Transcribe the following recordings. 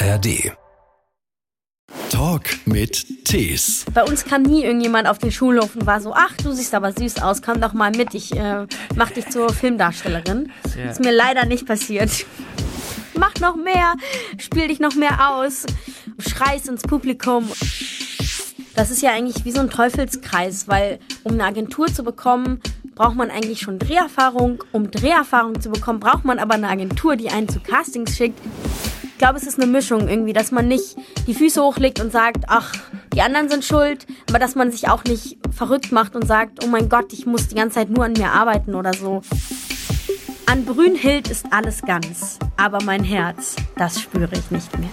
ARD. Talk mit Tees. Bei uns kam nie irgendjemand auf den Schulhof und war so, ach, du siehst aber süß aus, komm doch mal mit, ich äh, mach dich zur Filmdarstellerin. Ja. Ist mir leider nicht passiert. Mach noch mehr, spiel dich noch mehr aus, schreist ins Publikum. Das ist ja eigentlich wie so ein Teufelskreis, weil um eine Agentur zu bekommen, braucht man eigentlich schon Dreherfahrung. Um Dreherfahrung zu bekommen, braucht man aber eine Agentur, die einen zu Castings schickt. Ich glaube, es ist eine Mischung irgendwie, dass man nicht die Füße hochlegt und sagt, ach, die anderen sind schuld, aber dass man sich auch nicht verrückt macht und sagt, oh mein Gott, ich muss die ganze Zeit nur an mir arbeiten oder so. An Brünhild ist alles ganz, aber mein Herz, das spüre ich nicht mehr.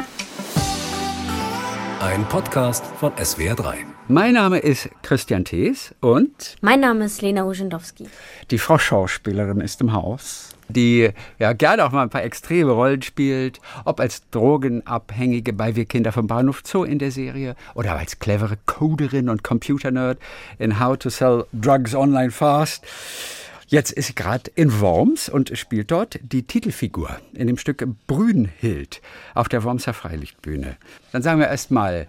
Ein Podcast von SWR3. Mein Name ist Christian Thees und mein Name ist Lena Uschendowski. Die Frau Schauspielerin ist im Haus, die ja gerne auch mal ein paar extreme Rollen spielt, ob als Drogenabhängige bei Wir Kinder vom Bahnhof Zoo in der Serie oder als clevere Coderin und Computernerd in How to Sell Drugs Online Fast. Jetzt ist sie gerade in Worms und spielt dort die Titelfigur in dem Stück Brünhild auf der Wormser Freilichtbühne. Dann sagen wir erstmal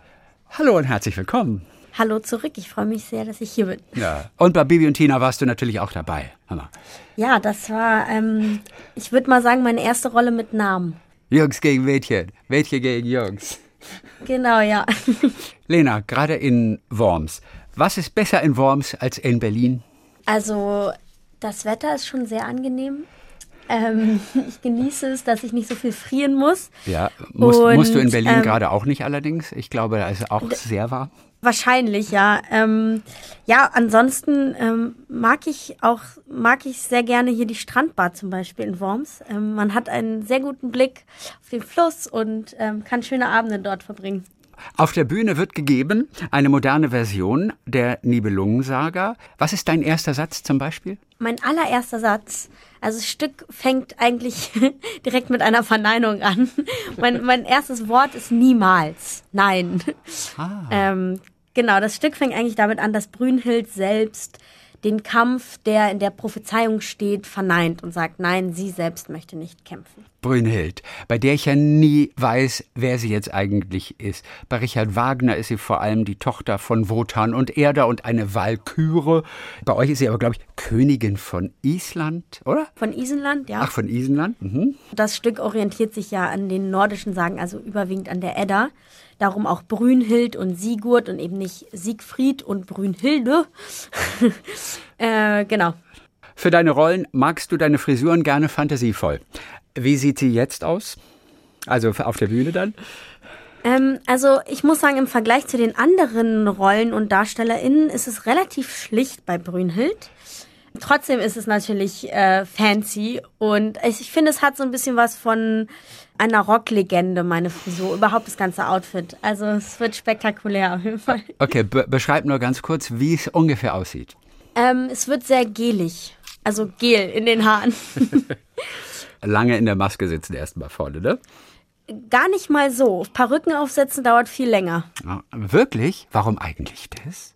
Hallo und herzlich willkommen. Hallo zurück, ich freue mich sehr, dass ich hier bin. Ja. Und bei Bibi und Tina warst du natürlich auch dabei. Hammer. Ja, das war, ähm, ich würde mal sagen, meine erste Rolle mit Namen. Jungs gegen Mädchen, Mädchen gegen Jungs. Genau, ja. Lena, gerade in Worms. Was ist besser in Worms als in Berlin? Also, das Wetter ist schon sehr angenehm. Ähm, ich genieße es, dass ich nicht so viel frieren muss. Ja, musst, Und, musst du in Berlin ähm, gerade auch nicht allerdings. Ich glaube, da ist auch sehr warm. Wahrscheinlich, ja. Ähm, ja, ansonsten ähm, mag ich auch mag ich sehr gerne hier die Strandbar zum Beispiel in Worms. Ähm, man hat einen sehr guten Blick auf den Fluss und ähm, kann schöne Abende dort verbringen. Auf der Bühne wird gegeben eine moderne Version der Nibelungensaga. Was ist dein erster Satz zum Beispiel? Mein allererster Satz. Also das Stück fängt eigentlich direkt mit einer Verneinung an. mein, mein erstes Wort ist niemals. Nein. Ah. Ähm, genau, das Stück fängt eigentlich damit an, dass Brünhild selbst den Kampf, der in der Prophezeiung steht, verneint und sagt, nein, sie selbst möchte nicht kämpfen. Brünnhild, bei der ich ja nie weiß, wer sie jetzt eigentlich ist. Bei Richard Wagner ist sie vor allem die Tochter von Wotan und Erda und eine Walküre. Bei euch ist sie aber, glaube ich, Königin von Island, oder? Von Isenland, ja. Ach, von Isenland. Mhm. Das Stück orientiert sich ja an den nordischen Sagen, also überwiegend an der Edda. Darum auch Brünhild und Sigurd und eben nicht Siegfried und Brünhilde. äh, genau. Für deine Rollen magst du deine Frisuren gerne fantasievoll. Wie sieht sie jetzt aus? Also auf der Bühne dann? Ähm, also ich muss sagen, im Vergleich zu den anderen Rollen und DarstellerInnen ist es relativ schlicht bei Brünhild. Trotzdem ist es natürlich äh, fancy und ich, ich finde, es hat so ein bisschen was von einer Rocklegende, meine Frisur, überhaupt das ganze Outfit. Also es wird spektakulär auf jeden Fall. Okay, be beschreib nur ganz kurz, wie es ungefähr aussieht. Ähm, es wird sehr gelig, also gel in den Haaren. Lange in der Maske sitzen erstmal vorne, ne? Gar nicht mal so. Perücken aufsetzen dauert viel länger. Ja, wirklich? Warum eigentlich das?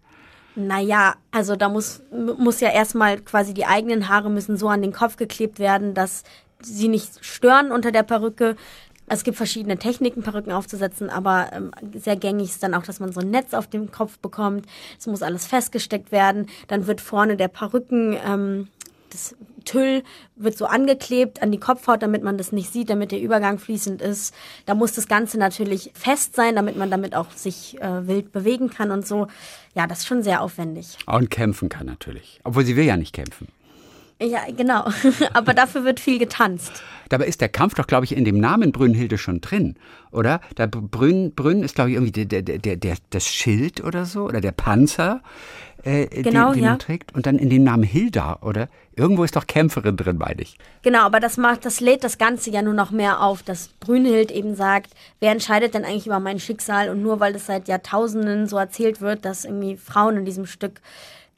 Naja, also da muss, muss ja erstmal quasi die eigenen Haare müssen so an den Kopf geklebt werden, dass sie nicht stören unter der Perücke. Es gibt verschiedene Techniken, Perücken aufzusetzen, aber ähm, sehr gängig ist dann auch, dass man so ein Netz auf dem Kopf bekommt. Es muss alles festgesteckt werden. Dann wird vorne der Perücken, ähm, das Tüll wird so angeklebt an die Kopfhaut, damit man das nicht sieht, damit der Übergang fließend ist. Da muss das Ganze natürlich fest sein, damit man damit auch sich äh, wild bewegen kann und so. Ja, das ist schon sehr aufwendig. Und kämpfen kann natürlich. Obwohl sie will ja nicht kämpfen. Ja, genau. Aber dafür wird viel getanzt. Dabei ist der Kampf doch, glaube ich, in dem Namen Brünnhilde schon drin, oder? Da Brünn, Brünn ist, glaube ich, irgendwie der, der, der, der, das Schild oder so, oder der Panzer, äh, genau, den, den ja. man trägt. Und dann in dem Namen Hilda, oder? Irgendwo ist doch Kämpferin drin, meine ich. Genau, aber das macht, das lädt das Ganze ja nur noch mehr auf, dass Brünnhild eben sagt, wer entscheidet denn eigentlich über mein Schicksal? Und nur weil es seit Jahrtausenden so erzählt wird, dass irgendwie Frauen in diesem Stück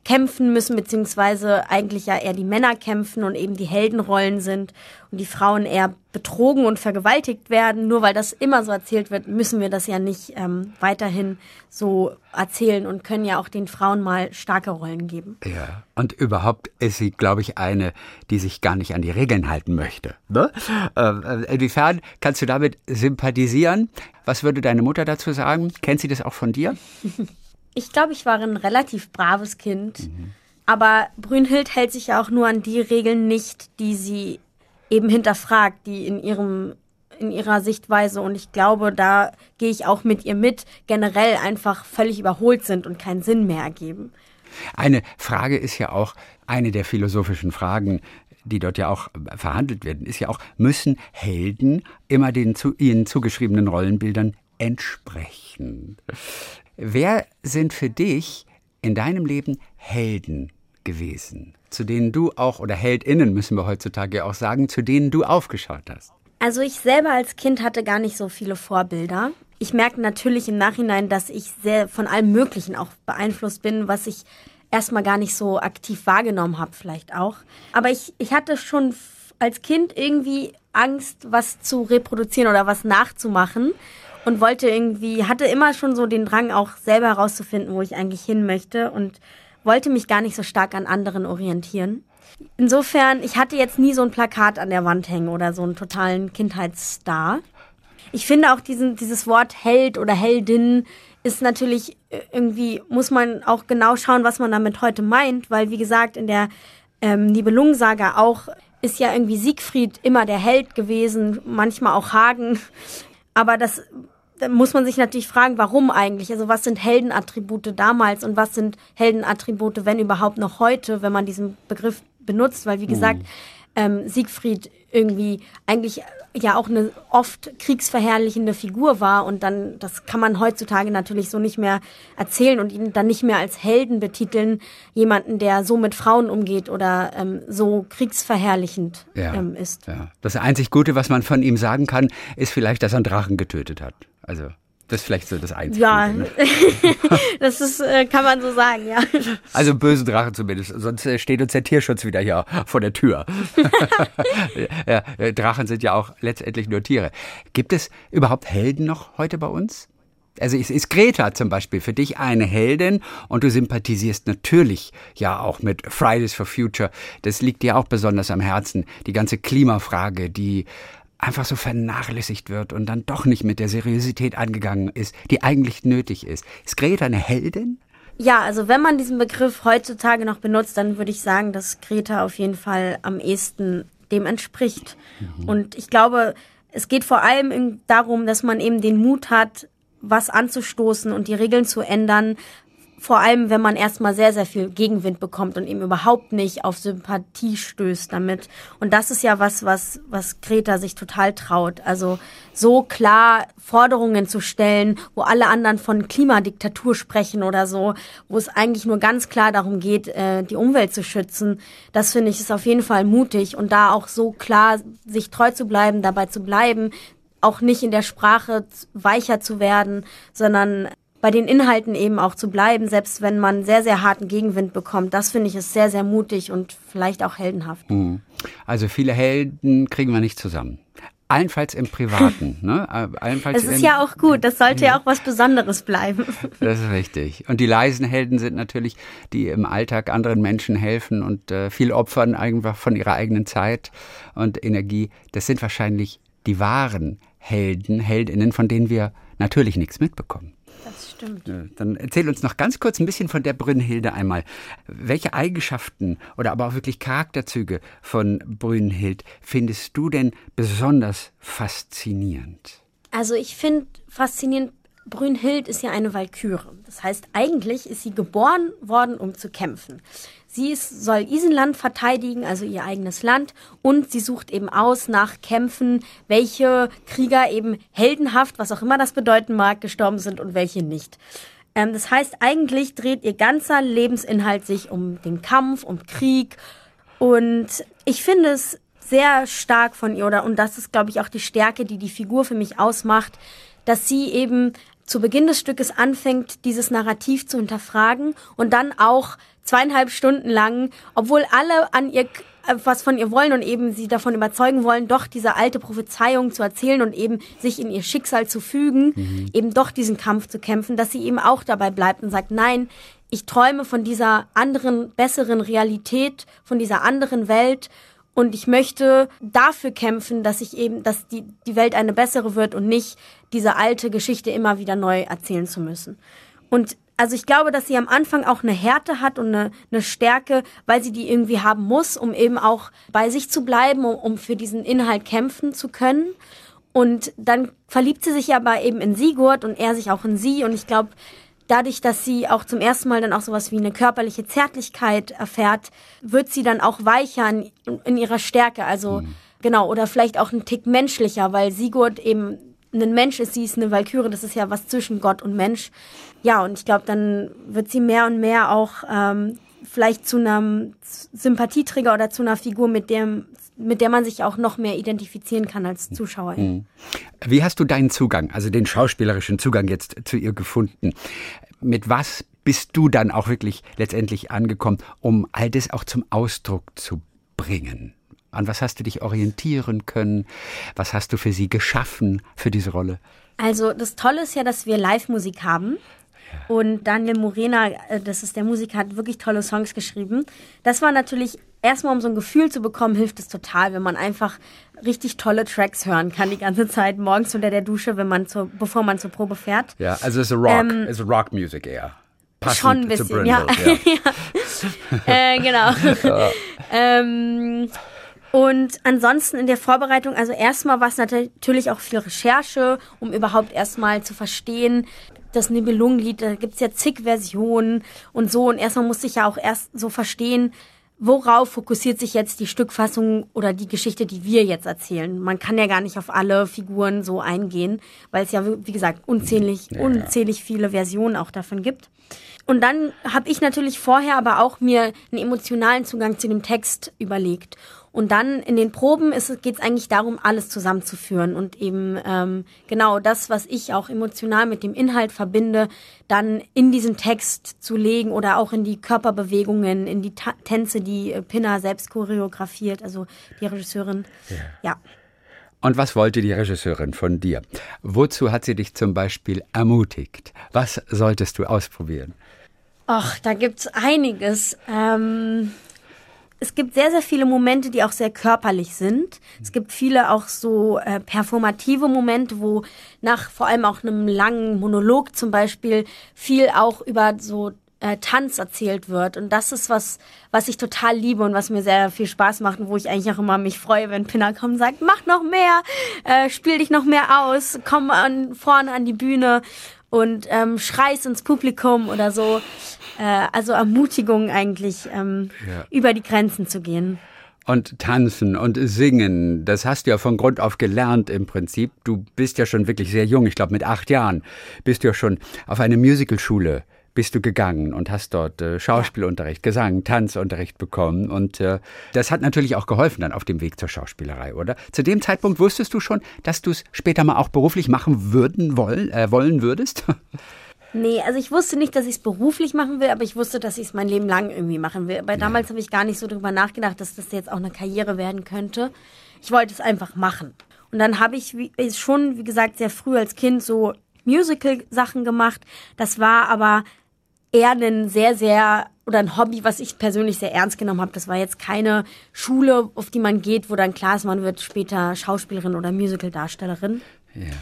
kämpfen müssen, beziehungsweise eigentlich ja eher die Männer kämpfen und eben die Heldenrollen sind und die Frauen eher betrogen und vergewaltigt werden. Nur weil das immer so erzählt wird, müssen wir das ja nicht ähm, weiterhin so erzählen und können ja auch den Frauen mal starke Rollen geben. Ja, und überhaupt ist sie, glaube ich, eine, die sich gar nicht an die Regeln halten möchte. Ne? Äh, inwiefern kannst du damit sympathisieren? Was würde deine Mutter dazu sagen? Kennt sie das auch von dir? Ich glaube, ich war ein relativ braves Kind. Mhm. Aber Brünnhild hält sich ja auch nur an die Regeln nicht, die sie eben hinterfragt, die in ihrem in ihrer Sichtweise und ich glaube, da gehe ich auch mit ihr mit, generell einfach völlig überholt sind und keinen Sinn mehr ergeben. Eine Frage ist ja auch eine der philosophischen Fragen, die dort ja auch verhandelt werden, ist ja auch, müssen Helden immer den zu ihnen zugeschriebenen Rollenbildern entsprechen? Wer sind für dich in deinem Leben Helden gewesen, zu denen du auch, oder Heldinnen müssen wir heutzutage auch sagen, zu denen du aufgeschaut hast? Also ich selber als Kind hatte gar nicht so viele Vorbilder. Ich merke natürlich im Nachhinein, dass ich sehr von allem Möglichen auch beeinflusst bin, was ich erstmal gar nicht so aktiv wahrgenommen habe, vielleicht auch. Aber ich, ich hatte schon als Kind irgendwie Angst, was zu reproduzieren oder was nachzumachen und wollte irgendwie, hatte immer schon so den Drang, auch selber herauszufinden, wo ich eigentlich hin möchte und wollte mich gar nicht so stark an anderen orientieren. Insofern, ich hatte jetzt nie so ein Plakat an der Wand hängen oder so einen totalen Kindheitsstar. Ich finde auch diesen, dieses Wort Held oder Heldin ist natürlich äh, irgendwie, muss man auch genau schauen, was man damit heute meint, weil wie gesagt, in der ähm, Nibelungensaga auch ist ja irgendwie Siegfried immer der Held gewesen, manchmal auch Hagen. Aber das da muss man sich natürlich fragen, warum eigentlich? Also was sind Heldenattribute damals und was sind Heldenattribute, wenn überhaupt noch heute, wenn man diesen Begriff benutzt? Weil wie gesagt, mhm. ähm, Siegfried irgendwie eigentlich ja auch eine oft kriegsverherrlichende Figur war und dann, das kann man heutzutage natürlich so nicht mehr erzählen und ihn dann nicht mehr als Helden betiteln, jemanden, der so mit Frauen umgeht oder ähm, so kriegsverherrlichend ja, ähm, ist. Ja. Das einzig Gute, was man von ihm sagen kann, ist vielleicht, dass er einen Drachen getötet hat. Also das ist vielleicht so das Einzige. Ja, ne? das ist, äh, kann man so sagen, ja. Also böse Drachen zumindest, sonst äh, steht uns der Tierschutz wieder hier vor der Tür. ja, äh, Drachen sind ja auch letztendlich nur Tiere. Gibt es überhaupt Helden noch heute bei uns? Also ist, ist Greta zum Beispiel für dich eine Heldin und du sympathisierst natürlich ja auch mit Fridays for Future. Das liegt dir auch besonders am Herzen. Die ganze Klimafrage, die einfach so vernachlässigt wird und dann doch nicht mit der Seriosität angegangen ist, die eigentlich nötig ist. Ist Greta eine Heldin? Ja, also wenn man diesen Begriff heutzutage noch benutzt, dann würde ich sagen, dass Greta auf jeden Fall am ehesten dem entspricht. Mhm. Und ich glaube, es geht vor allem darum, dass man eben den Mut hat, was anzustoßen und die Regeln zu ändern, vor allem, wenn man erstmal sehr, sehr viel Gegenwind bekommt und eben überhaupt nicht auf Sympathie stößt damit. Und das ist ja was, was, was Greta sich total traut. Also so klar Forderungen zu stellen, wo alle anderen von Klimadiktatur sprechen oder so, wo es eigentlich nur ganz klar darum geht, äh, die Umwelt zu schützen. Das finde ich ist auf jeden Fall mutig und da auch so klar sich treu zu bleiben, dabei zu bleiben, auch nicht in der Sprache weicher zu werden, sondern bei den Inhalten eben auch zu bleiben, selbst wenn man sehr, sehr harten Gegenwind bekommt. Das finde ich ist sehr, sehr mutig und vielleicht auch heldenhaft. Mhm. Also viele Helden kriegen wir nicht zusammen. Allenfalls im Privaten. ne? Äh, allenfalls das ist ja auch gut. Das sollte ja auch was Besonderes bleiben. Das ist richtig. Und die leisen Helden sind natürlich, die im Alltag anderen Menschen helfen und äh, viel opfern einfach von ihrer eigenen Zeit und Energie. Das sind wahrscheinlich die wahren Helden, Heldinnen, von denen wir natürlich nichts mitbekommen. Das stimmt. Dann erzähl uns noch ganz kurz ein bisschen von der Brünnhilde einmal. Welche Eigenschaften oder aber auch wirklich Charakterzüge von Brünnhild findest du denn besonders faszinierend? Also ich finde faszinierend, Brünnhild ist ja eine Walküre. Das heißt, eigentlich ist sie geboren worden, um zu kämpfen. Sie ist, soll Isenland verteidigen, also ihr eigenes Land, und sie sucht eben aus nach Kämpfen, welche Krieger eben heldenhaft, was auch immer das bedeuten mag, gestorben sind und welche nicht. Ähm, das heißt, eigentlich dreht ihr ganzer Lebensinhalt sich um den Kampf, um Krieg. Und ich finde es sehr stark von ihr, oder, und das ist, glaube ich, auch die Stärke, die die Figur für mich ausmacht, dass sie eben zu Beginn des Stückes anfängt, dieses Narrativ zu hinterfragen und dann auch zweieinhalb Stunden lang, obwohl alle an ihr äh, was von ihr wollen und eben sie davon überzeugen wollen, doch diese alte Prophezeiung zu erzählen und eben sich in ihr Schicksal zu fügen, mhm. eben doch diesen Kampf zu kämpfen, dass sie eben auch dabei bleibt und sagt, nein, ich träume von dieser anderen, besseren Realität, von dieser anderen Welt und ich möchte dafür kämpfen, dass ich eben, dass die, die Welt eine bessere wird und nicht diese alte Geschichte immer wieder neu erzählen zu müssen. Und also ich glaube, dass sie am Anfang auch eine Härte hat und eine, eine Stärke, weil sie die irgendwie haben muss, um eben auch bei sich zu bleiben, um, um für diesen Inhalt kämpfen zu können. Und dann verliebt sie sich aber eben in Sigurd und er sich auch in sie. Und ich glaube, dadurch, dass sie auch zum ersten Mal dann auch sowas wie eine körperliche Zärtlichkeit erfährt, wird sie dann auch weicher in, in ihrer Stärke. Also mhm. genau, oder vielleicht auch ein Tick menschlicher, weil Sigurd eben ein Mensch ist, sie ist eine Valkyrie, das ist ja was zwischen Gott und Mensch. Ja, und ich glaube, dann wird sie mehr und mehr auch ähm, vielleicht zu einem Sympathieträger oder zu einer Figur, mit dem mit der man sich auch noch mehr identifizieren kann als Zuschauer. Mhm. Wie hast du deinen Zugang, also den schauspielerischen Zugang jetzt zu ihr gefunden? Mit was bist du dann auch wirklich letztendlich angekommen, um all das auch zum Ausdruck zu bringen? An was hast du dich orientieren können? Was hast du für sie geschaffen für diese Rolle? Also das Tolle ist ja, dass wir Live-Musik haben. Und Daniel Morena, äh, das ist der Musiker, hat wirklich tolle Songs geschrieben. Das war natürlich erstmal, um so ein Gefühl zu bekommen, hilft es total, wenn man einfach richtig tolle Tracks hören kann die ganze Zeit morgens unter der Dusche, wenn man zur, bevor man zur Probe fährt. Ja, also es ist Rock, ähm, es ist Rock Music eher. Passend schon ein bisschen, ja. ja. äh, genau. ähm, und ansonsten in der Vorbereitung, also erstmal war es natürlich auch viel Recherche, um überhaupt erstmal zu verstehen, das Nibelungenlied, da gibt's ja zig Versionen und so. Und erstmal musste ich ja auch erst so verstehen, worauf fokussiert sich jetzt die Stückfassung oder die Geschichte, die wir jetzt erzählen? Man kann ja gar nicht auf alle Figuren so eingehen, weil es ja, wie gesagt, unzählig, ja, unzählig viele Versionen auch davon gibt. Und dann habe ich natürlich vorher aber auch mir einen emotionalen Zugang zu dem Text überlegt. Und dann in den Proben geht es eigentlich darum, alles zusammenzuführen und eben ähm, genau das, was ich auch emotional mit dem Inhalt verbinde, dann in diesen Text zu legen oder auch in die Körperbewegungen, in die Ta Tänze, die äh, Pinna selbst choreografiert, also die Regisseurin. ja. ja. Und was wollte die Regisseurin von dir? Wozu hat sie dich zum Beispiel ermutigt? Was solltest du ausprobieren? Ach, da gibt's einiges. Ähm, es gibt sehr, sehr viele Momente, die auch sehr körperlich sind. Es gibt viele auch so äh, performative Momente, wo nach vor allem auch einem langen Monolog zum Beispiel viel auch über so äh, Tanz erzählt wird. Und das ist was, was ich total liebe und was mir sehr viel Spaß macht und wo ich eigentlich auch immer mich freue, wenn Pinna kommt und sagt, mach noch mehr, äh, spiel dich noch mehr aus, komm an, vorne an die Bühne und ähm, schreist ins Publikum oder so. Äh, also Ermutigung eigentlich, ähm, ja. über die Grenzen zu gehen. Und tanzen und singen, das hast du ja von Grund auf gelernt im Prinzip. Du bist ja schon wirklich sehr jung, ich glaube mit acht Jahren bist du ja schon auf eine Musicalschule bist du gegangen und hast dort äh, Schauspielunterricht, Gesang, Tanzunterricht bekommen. Und äh, das hat natürlich auch geholfen dann auf dem Weg zur Schauspielerei, oder? Zu dem Zeitpunkt wusstest du schon, dass du es später mal auch beruflich machen würden wollen, äh, wollen würdest? Nee, also ich wusste nicht, dass ich es beruflich machen will, aber ich wusste, dass ich es mein Leben lang irgendwie machen will. Weil damals habe ich gar nicht so drüber nachgedacht, dass das jetzt auch eine Karriere werden könnte. Ich wollte es einfach machen. Und dann habe ich wie, schon, wie gesagt, sehr früh als Kind so Musical-Sachen gemacht. Das war aber eher ein sehr, sehr oder ein Hobby, was ich persönlich sehr ernst genommen habe. Das war jetzt keine Schule, auf die man geht, wo dann klar ist, man wird später Schauspielerin oder Musical-Darstellerin. Ja.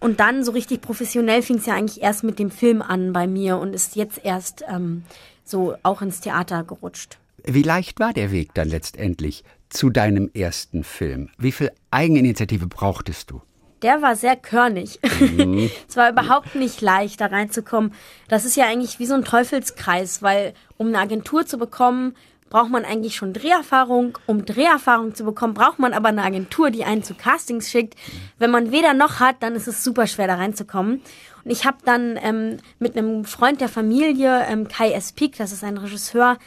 Und dann so richtig professionell fing es ja eigentlich erst mit dem Film an bei mir und ist jetzt erst ähm, so auch ins Theater gerutscht. Wie leicht war der Weg dann letztendlich zu deinem ersten Film? Wie viel Eigeninitiative brauchtest du? Der war sehr körnig. Mhm. es war überhaupt nicht leicht, da reinzukommen. Das ist ja eigentlich wie so ein Teufelskreis, weil um eine Agentur zu bekommen, braucht man eigentlich schon Dreherfahrung. Um Dreherfahrung zu bekommen, braucht man aber eine Agentur, die einen zu Castings schickt. Wenn man weder noch hat, dann ist es super schwer, da reinzukommen. Und ich habe dann ähm, mit einem Freund der Familie, ähm, Kai S. Peak, das ist ein Regisseur,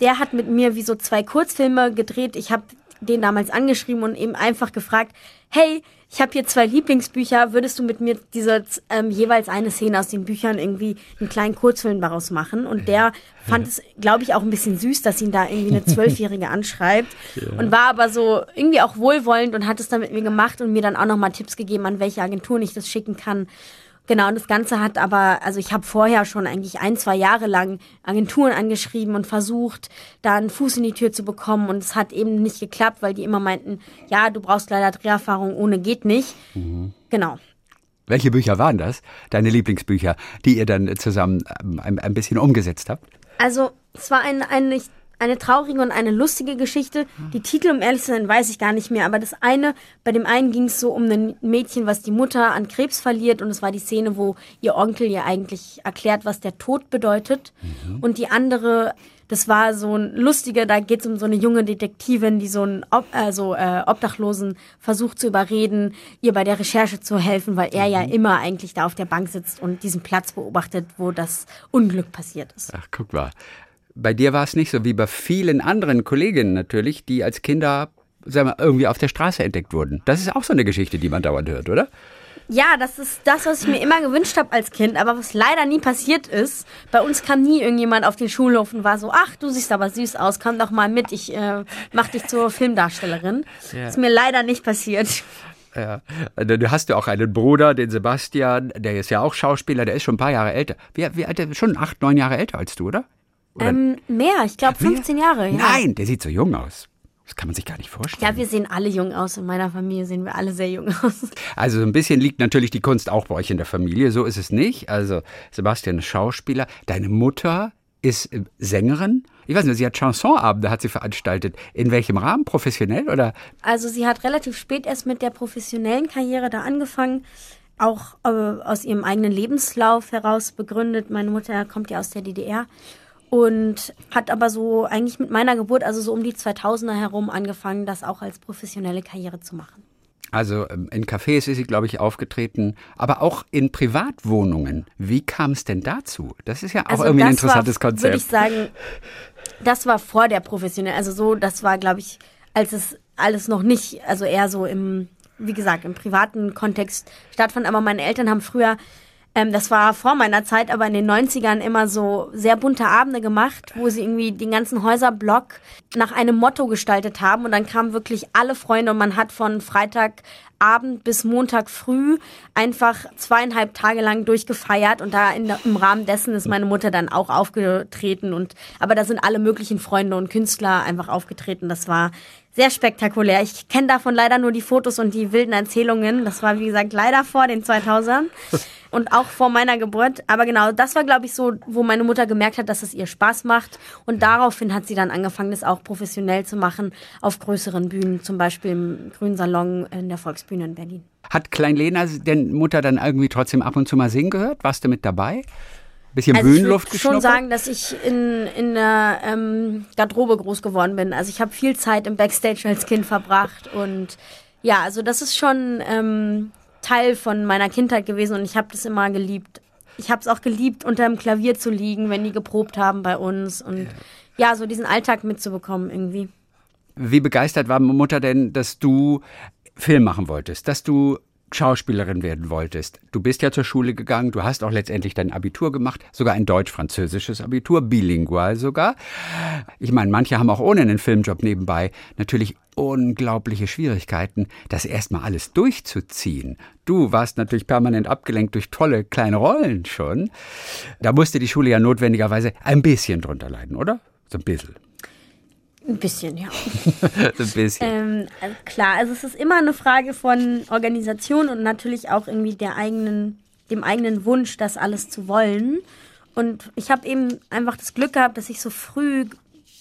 der hat mit mir wie so zwei Kurzfilme gedreht. Ich habe den damals angeschrieben und eben einfach gefragt, hey, ich habe hier zwei Lieblingsbücher, würdest du mit mir diese ähm, jeweils eine Szene aus den Büchern irgendwie einen kleinen Kurzfilm daraus machen? Und der fand es, glaube ich, auch ein bisschen süß, dass ihn da irgendwie eine Zwölfjährige anschreibt ja. und war aber so irgendwie auch wohlwollend und hat es dann mit mir gemacht und mir dann auch nochmal Tipps gegeben, an welche Agenturen ich das schicken kann. Genau, und das Ganze hat aber, also ich habe vorher schon eigentlich ein, zwei Jahre lang Agenturen angeschrieben und versucht, da einen Fuß in die Tür zu bekommen. Und es hat eben nicht geklappt, weil die immer meinten, ja, du brauchst leider Dreherfahrung, ohne geht nicht. Mhm. Genau. Welche Bücher waren das, deine Lieblingsbücher, die ihr dann zusammen ähm, ein, ein bisschen umgesetzt habt? Also es war ein, ein ich eine traurige und eine lustige Geschichte. Die Titel, um ehrlich zu sein, weiß ich gar nicht mehr. Aber das eine, bei dem einen ging es so um ein Mädchen, was die Mutter an Krebs verliert. Und es war die Szene, wo ihr Onkel ihr eigentlich erklärt, was der Tod bedeutet. Mhm. Und die andere, das war so ein lustiger, da geht es um so eine junge Detektivin, die so einen Ob also, äh, Obdachlosen versucht zu überreden, ihr bei der Recherche zu helfen, weil er mhm. ja immer eigentlich da auf der Bank sitzt und diesen Platz beobachtet, wo das Unglück passiert ist. Ach, guck mal bei dir war es nicht so wie bei vielen anderen Kolleginnen natürlich, die als Kinder sagen wir, irgendwie auf der Straße entdeckt wurden. Das ist auch so eine Geschichte, die man dauernd hört, oder? Ja, das ist das, was ich mir immer gewünscht habe als Kind, aber was leider nie passiert ist. Bei uns kam nie irgendjemand auf den Schulhof und war so, ach, du siehst aber süß aus, komm doch mal mit, ich äh, mach dich zur Filmdarstellerin. Ja. Das ist mir leider nicht passiert. Ja. Du hast ja auch einen Bruder, den Sebastian, der ist ja auch Schauspieler, der ist schon ein paar Jahre älter. Wie, wie alt, schon acht, neun Jahre älter als du, oder? Ähm, mehr, ich glaube 15 mehr? Jahre. Ja. Nein, der sieht so jung aus. Das kann man sich gar nicht vorstellen. Ja, wir sehen alle jung aus. In meiner Familie sehen wir alle sehr jung aus. Also ein bisschen liegt natürlich die Kunst auch bei euch in der Familie. So ist es nicht. Also Sebastian ist Schauspieler. Deine Mutter ist äh, Sängerin. Ich weiß nicht, sie hat Chansonabende hat sie veranstaltet. In welchem Rahmen? Professionell oder? Also sie hat relativ spät erst mit der professionellen Karriere da angefangen. Auch äh, aus ihrem eigenen Lebenslauf heraus begründet. Meine Mutter kommt ja aus der DDR und hat aber so eigentlich mit meiner Geburt, also so um die 2000er herum, angefangen, das auch als professionelle Karriere zu machen. Also ähm, in Cafés ist sie, glaube ich, aufgetreten, aber auch in Privatwohnungen. Wie kam es denn dazu? Das ist ja auch also irgendwie ein interessantes war, Konzept. Würde ich sagen, das war vor der professionellen, also so, das war, glaube ich, als es alles noch nicht, also eher so im, wie gesagt, im privaten Kontext stattfand. Aber meine Eltern haben früher ähm, das war vor meiner Zeit, aber in den 90ern immer so sehr bunte Abende gemacht, wo sie irgendwie den ganzen Häuserblock nach einem Motto gestaltet haben. Und dann kamen wirklich alle Freunde und man hat von Freitagabend bis Montag früh einfach zweieinhalb Tage lang durchgefeiert und da in, im Rahmen dessen ist meine Mutter dann auch aufgetreten und aber da sind alle möglichen Freunde und Künstler einfach aufgetreten. Das war sehr spektakulär. Ich kenne davon leider nur die Fotos und die wilden Erzählungen. Das war, wie gesagt, leider vor den 2000ern und auch vor meiner Geburt. Aber genau, das war, glaube ich, so, wo meine Mutter gemerkt hat, dass es ihr Spaß macht. Und daraufhin hat sie dann angefangen, das auch professionell zu machen auf größeren Bühnen, zum Beispiel im Grünen Salon in der Volksbühne in Berlin. Hat Klein Lena denn Mutter dann irgendwie trotzdem ab und zu mal singen gehört? Warst du mit dabei? Bisschen also Bühnenluft Ich würde schon sagen, dass ich in, in der ähm, Garderobe groß geworden bin. Also ich habe viel Zeit im Backstage als Kind verbracht und ja, also das ist schon ähm, Teil von meiner Kindheit gewesen und ich habe das immer geliebt. Ich habe es auch geliebt, unter dem Klavier zu liegen, wenn die geprobt haben bei uns und ja, so diesen Alltag mitzubekommen irgendwie. Wie begeistert war Mutter denn, dass du Film machen wolltest, dass du Schauspielerin werden wolltest. Du bist ja zur Schule gegangen, du hast auch letztendlich dein Abitur gemacht, sogar ein deutsch-französisches Abitur, bilingual sogar. Ich meine, manche haben auch ohne einen Filmjob nebenbei natürlich unglaubliche Schwierigkeiten, das erstmal alles durchzuziehen. Du warst natürlich permanent abgelenkt durch tolle kleine Rollen schon. Da musste die Schule ja notwendigerweise ein bisschen drunter leiden, oder? So ein bisschen. Ein bisschen, ja. ein bisschen. Ähm, also klar, also es ist immer eine Frage von Organisation und natürlich auch irgendwie der eigenen, dem eigenen Wunsch, das alles zu wollen. Und ich habe eben einfach das Glück gehabt, dass ich so früh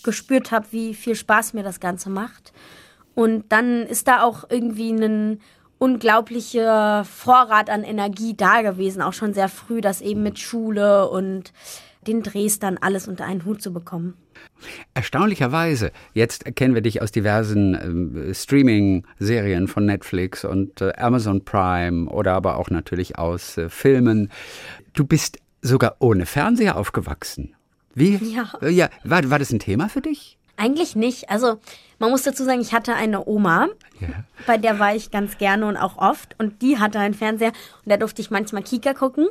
gespürt habe, wie viel Spaß mir das Ganze macht. Und dann ist da auch irgendwie ein unglaublicher Vorrat an Energie da gewesen, auch schon sehr früh, das eben mit Schule und den Drehs dann alles unter einen Hut zu bekommen. Erstaunlicherweise, jetzt kennen wir dich aus diversen äh, Streaming-Serien von Netflix und äh, Amazon Prime oder aber auch natürlich aus äh, Filmen. Du bist sogar ohne Fernseher aufgewachsen. Wie? Ja. ja war, war das ein Thema für dich? Eigentlich nicht. Also man muss dazu sagen, ich hatte eine Oma, ja. bei der war ich ganz gerne und auch oft. Und die hatte einen Fernseher und da durfte ich manchmal Kika gucken.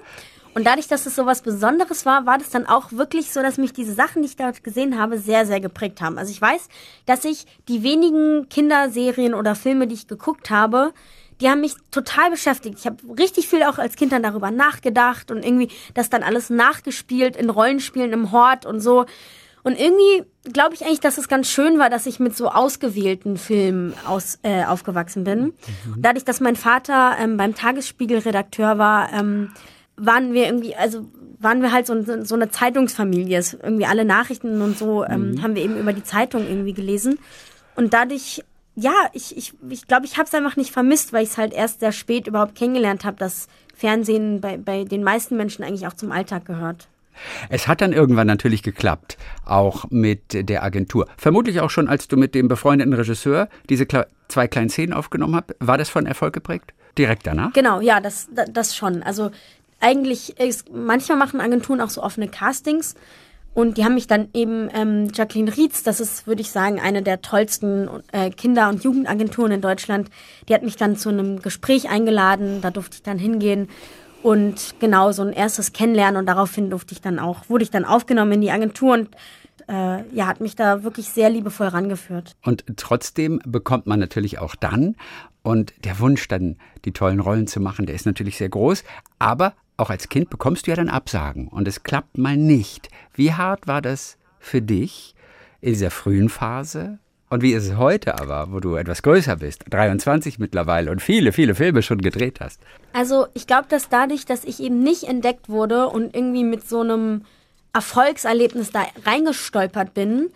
Und dadurch, dass es so was Besonderes war, war das dann auch wirklich so, dass mich diese Sachen, die ich dort gesehen habe, sehr, sehr geprägt haben. Also ich weiß, dass ich die wenigen Kinderserien oder Filme, die ich geguckt habe, die haben mich total beschäftigt. Ich habe richtig viel auch als Kind dann darüber nachgedacht und irgendwie das dann alles nachgespielt in Rollenspielen im Hort und so. Und irgendwie glaube ich eigentlich, dass es ganz schön war, dass ich mit so ausgewählten Filmen aus, äh, aufgewachsen bin. Mhm. Dadurch, dass mein Vater ähm, beim Tagesspiegel Redakteur war, ähm, waren wir irgendwie, also waren wir halt so, so eine Zeitungsfamilie. Irgendwie alle Nachrichten und so ähm, mhm. haben wir eben über die Zeitung irgendwie gelesen. Und dadurch, ja, ich ich ich, glaube, ich habe es einfach nicht vermisst, weil ich es halt erst sehr spät überhaupt kennengelernt habe, dass Fernsehen bei, bei den meisten Menschen eigentlich auch zum Alltag gehört. Es hat dann irgendwann natürlich geklappt, auch mit der Agentur. Vermutlich auch schon, als du mit dem befreundeten Regisseur diese zwei kleinen Szenen aufgenommen hast. War das von Erfolg geprägt? Direkt danach? Genau, ja, das, das schon. Also eigentlich ist, manchmal machen Agenturen auch so offene Castings. Und die haben mich dann eben, ähm, Jacqueline Rietz, das ist, würde ich sagen, eine der tollsten äh, Kinder- und Jugendagenturen in Deutschland, die hat mich dann zu einem Gespräch eingeladen, da durfte ich dann hingehen und genau so ein erstes Kennenlernen und daraufhin durfte ich dann auch, wurde ich dann aufgenommen in die Agentur und äh, ja, hat mich da wirklich sehr liebevoll rangeführt. Und trotzdem bekommt man natürlich auch dann und der Wunsch dann die tollen Rollen zu machen, der ist natürlich sehr groß, aber auch als Kind bekommst du ja dann Absagen und es klappt mal nicht. Wie hart war das für dich in dieser frühen Phase? Und wie ist es heute aber, wo du etwas größer bist, 23 mittlerweile und viele, viele Filme schon gedreht hast? Also ich glaube, dass dadurch, dass ich eben nicht entdeckt wurde und irgendwie mit so einem Erfolgserlebnis da reingestolpert bin,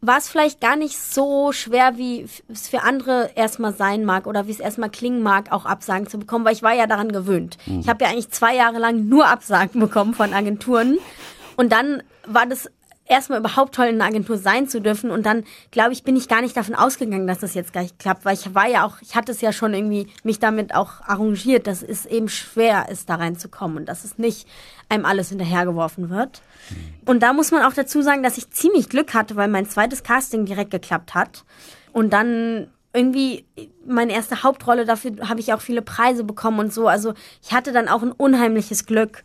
war es vielleicht gar nicht so schwer, wie es für andere erstmal sein mag oder wie es erstmal klingen mag, auch Absagen zu bekommen, weil ich war ja daran gewöhnt. Mhm. Ich habe ja eigentlich zwei Jahre lang nur Absagen bekommen von Agenturen. Und dann war das erstmal überhaupt toll, in einer Agentur sein zu dürfen. Und dann, glaube ich, bin ich gar nicht davon ausgegangen, dass das jetzt gleich klappt, weil ich war ja auch, ich hatte es ja schon irgendwie mich damit auch arrangiert, dass es eben schwer ist, da reinzukommen und dass es nicht einem alles hinterhergeworfen wird. Mhm. Und da muss man auch dazu sagen, dass ich ziemlich Glück hatte, weil mein zweites Casting direkt geklappt hat. Und dann irgendwie meine erste Hauptrolle, dafür habe ich auch viele Preise bekommen und so. Also ich hatte dann auch ein unheimliches Glück.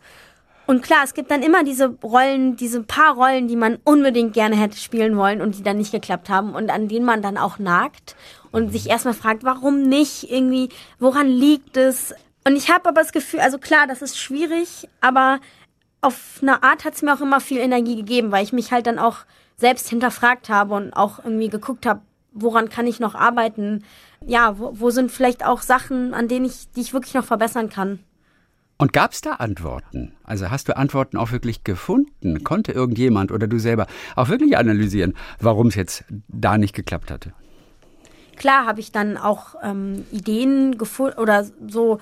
Und klar, es gibt dann immer diese Rollen, diese paar Rollen, die man unbedingt gerne hätte spielen wollen und die dann nicht geklappt haben und an denen man dann auch nagt und sich erstmal fragt, warum nicht irgendwie, woran liegt es? Und ich habe aber das Gefühl, also klar, das ist schwierig, aber auf eine Art hat es mir auch immer viel Energie gegeben, weil ich mich halt dann auch selbst hinterfragt habe und auch irgendwie geguckt habe, woran kann ich noch arbeiten? Ja, wo, wo sind vielleicht auch Sachen, an denen ich, die ich wirklich noch verbessern kann? Und gab es da Antworten? Also hast du Antworten auch wirklich gefunden? Konnte irgendjemand oder du selber auch wirklich analysieren, warum es jetzt da nicht geklappt hatte? Klar habe ich dann auch ähm, Ideen gefunden oder so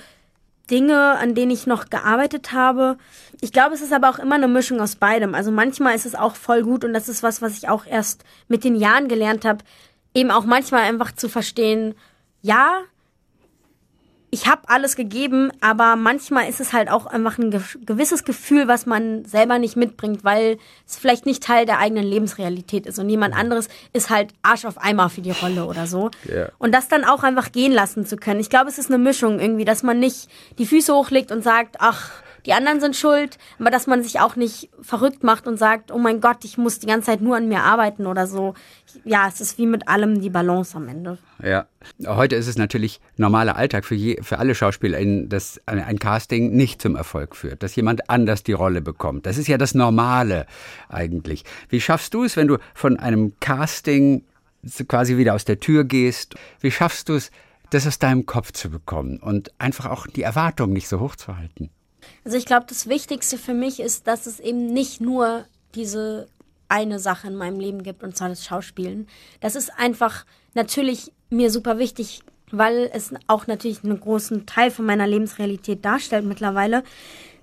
Dinge, an denen ich noch gearbeitet habe. Ich glaube, es ist aber auch immer eine Mischung aus beidem. Also manchmal ist es auch voll gut und das ist was, was ich auch erst mit den Jahren gelernt habe, eben auch manchmal einfach zu verstehen, ja, ich habe alles gegeben, aber manchmal ist es halt auch einfach ein gewisses Gefühl, was man selber nicht mitbringt, weil es vielleicht nicht Teil der eigenen Lebensrealität ist und jemand anderes ist halt Arsch auf Eimer für die Rolle oder so. Yeah. Und das dann auch einfach gehen lassen zu können. Ich glaube, es ist eine Mischung irgendwie, dass man nicht die Füße hochlegt und sagt, ach, die anderen sind schuld, aber dass man sich auch nicht verrückt macht und sagt, oh mein Gott, ich muss die ganze Zeit nur an mir arbeiten oder so. Ja, es ist wie mit allem die Balance am Ende. Ja, heute ist es natürlich normaler Alltag für, je, für alle SchauspielerInnen, dass ein Casting nicht zum Erfolg führt, dass jemand anders die Rolle bekommt. Das ist ja das Normale eigentlich. Wie schaffst du es, wenn du von einem Casting quasi wieder aus der Tür gehst? Wie schaffst du es, das aus deinem Kopf zu bekommen und einfach auch die Erwartungen nicht so hoch zu halten? Also ich glaube, das Wichtigste für mich ist, dass es eben nicht nur diese eine Sache in meinem Leben gibt, und zwar das Schauspielen. Das ist einfach natürlich mir super wichtig, weil es auch natürlich einen großen Teil von meiner Lebensrealität darstellt mittlerweile.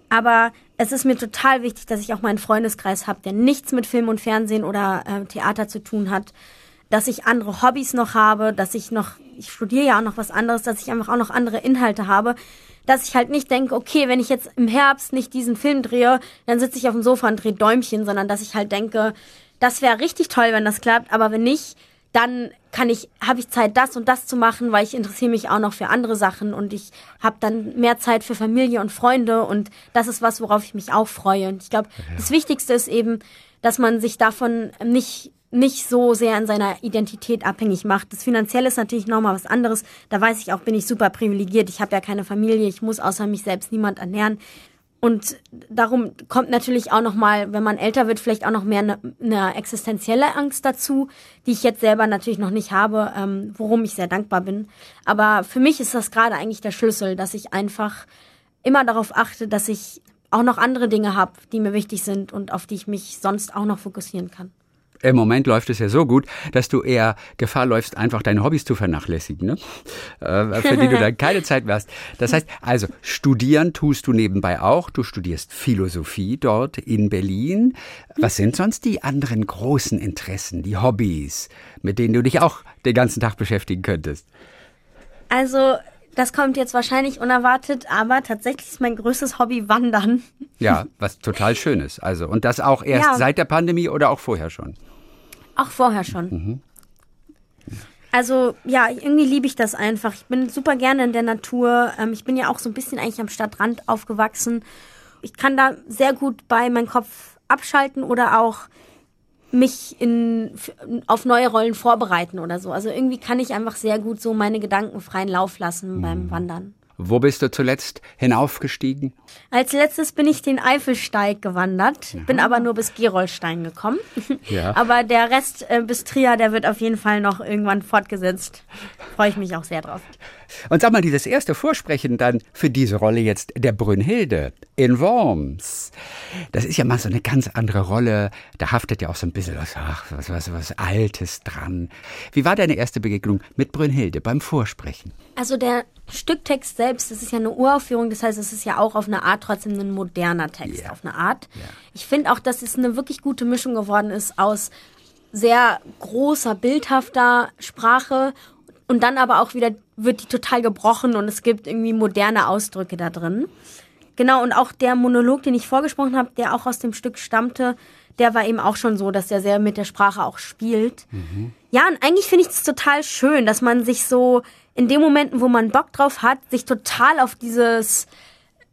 Aber es ist mir total wichtig, dass ich auch meinen Freundeskreis habe, der nichts mit Film und Fernsehen oder äh, Theater zu tun hat. Dass ich andere Hobbys noch habe, dass ich noch, ich studiere ja auch noch was anderes, dass ich einfach auch noch andere Inhalte habe dass ich halt nicht denke, okay, wenn ich jetzt im Herbst nicht diesen Film drehe, dann sitze ich auf dem Sofa und drehe Däumchen, sondern dass ich halt denke, das wäre richtig toll, wenn das klappt, aber wenn nicht, dann kann ich, habe ich Zeit, das und das zu machen, weil ich interessiere mich auch noch für andere Sachen und ich habe dann mehr Zeit für Familie und Freunde und das ist was, worauf ich mich auch freue. Und ich glaube, ja. das Wichtigste ist eben, dass man sich davon nicht nicht so sehr in seiner Identität abhängig macht. Das Finanzielle ist natürlich nochmal was anderes. Da weiß ich auch, bin ich super privilegiert. Ich habe ja keine Familie. Ich muss außer mich selbst niemand ernähren. Und darum kommt natürlich auch noch mal, wenn man älter wird, vielleicht auch noch mehr eine, eine existenzielle Angst dazu, die ich jetzt selber natürlich noch nicht habe, ähm, worum ich sehr dankbar bin. Aber für mich ist das gerade eigentlich der Schlüssel, dass ich einfach immer darauf achte, dass ich auch noch andere Dinge habe, die mir wichtig sind und auf die ich mich sonst auch noch fokussieren kann. Im Moment läuft es ja so gut, dass du eher Gefahr läufst, einfach deine Hobbys zu vernachlässigen, ne? Äh, für die du dann keine Zeit mehr hast. Das heißt, also studieren tust du nebenbei auch. Du studierst Philosophie dort in Berlin. Was sind sonst die anderen großen Interessen, die Hobbys, mit denen du dich auch den ganzen Tag beschäftigen könntest? Also das kommt jetzt wahrscheinlich unerwartet, aber tatsächlich ist mein größtes Hobby Wandern. Ja, was total schön ist. Also, und das auch erst ja. seit der Pandemie oder auch vorher schon? Auch vorher schon. Mhm. Also ja, irgendwie liebe ich das einfach. Ich bin super gerne in der Natur. Ähm, ich bin ja auch so ein bisschen eigentlich am Stadtrand aufgewachsen. Ich kann da sehr gut bei meinem Kopf abschalten oder auch mich in, auf neue Rollen vorbereiten oder so. Also irgendwie kann ich einfach sehr gut so meine Gedanken freien Lauf lassen mhm. beim Wandern. Wo bist du zuletzt hinaufgestiegen? Als letztes bin ich den Eifelsteig gewandert, ja. bin aber nur bis Gerolstein gekommen. Ja. aber der Rest äh, bis Trier, der wird auf jeden Fall noch irgendwann fortgesetzt. Freue ich mich auch sehr drauf. Und sag mal, dieses erste Vorsprechen dann für diese Rolle jetzt der Brünnhilde in Worms. Das ist ja mal so eine ganz andere Rolle. Da haftet ja auch so ein bisschen was, ach, was, was, was Altes dran. Wie war deine erste Begegnung mit Brünnhilde beim Vorsprechen? Also der Stücktext selbst, das ist ja eine Uraufführung, das heißt, es ist ja auch auf eine Art trotzdem ein moderner Text, yeah. auf eine Art. Yeah. Ich finde auch, dass es eine wirklich gute Mischung geworden ist aus sehr großer, bildhafter Sprache und dann aber auch wieder wird die total gebrochen und es gibt irgendwie moderne Ausdrücke da drin. Genau, und auch der Monolog, den ich vorgesprochen habe, der auch aus dem Stück stammte, der war eben auch schon so, dass er sehr mit der Sprache auch spielt. Mhm. Ja, und eigentlich finde ich es total schön, dass man sich so in den Momenten, wo man Bock drauf hat, sich total auf dieses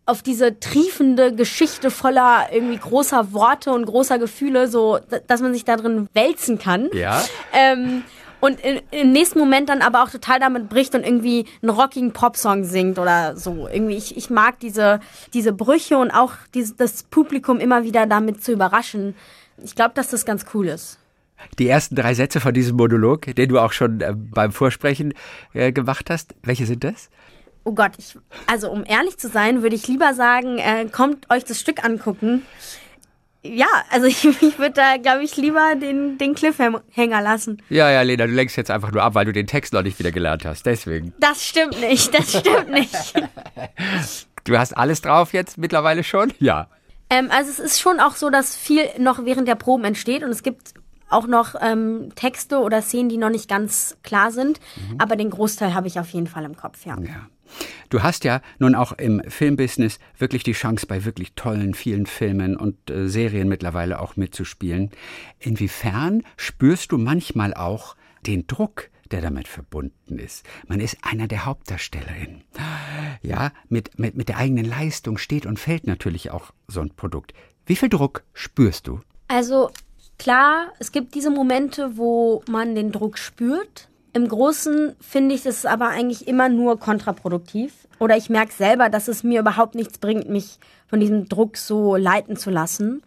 auf diese triefende Geschichte voller irgendwie großer Worte und großer Gefühle, so dass man sich da drin wälzen kann. Ja. Ähm, und im nächsten Moment dann aber auch total damit bricht und irgendwie einen rockigen Popsong singt oder so. Irgendwie, ich, ich mag diese, diese Brüche und auch diese, das Publikum immer wieder damit zu überraschen. Ich glaube, dass das ganz cool ist. Die ersten drei Sätze von diesem Monolog, den du auch schon äh, beim Vorsprechen äh, gemacht hast, welche sind das? Oh Gott, ich, also um ehrlich zu sein, würde ich lieber sagen, äh, kommt euch das Stück angucken ja, also ich, ich würde da, glaube ich, lieber den, den Cliffhanger lassen. Ja, ja, Lena, du lenkst jetzt einfach nur ab, weil du den Text noch nicht wieder gelernt hast. Deswegen. Das stimmt nicht, das stimmt nicht. du hast alles drauf jetzt mittlerweile schon? Ja. Ähm, also es ist schon auch so, dass viel noch während der Proben entsteht und es gibt auch noch ähm, Texte oder Szenen, die noch nicht ganz klar sind, mhm. aber den Großteil habe ich auf jeden Fall im Kopf, ja. ja. Du hast ja nun auch im Filmbusiness wirklich die Chance, bei wirklich tollen, vielen Filmen und äh, Serien mittlerweile auch mitzuspielen. Inwiefern spürst du manchmal auch den Druck, der damit verbunden ist. Man ist einer der Hauptdarstellerinnen. Ja, mit, mit, mit der eigenen Leistung steht und fällt natürlich auch so ein Produkt. Wie viel Druck spürst du? Also klar, es gibt diese Momente, wo man den Druck spürt. Im Großen finde ich es aber eigentlich immer nur kontraproduktiv. Oder ich merke selber, dass es mir überhaupt nichts bringt, mich von diesem Druck so leiten zu lassen.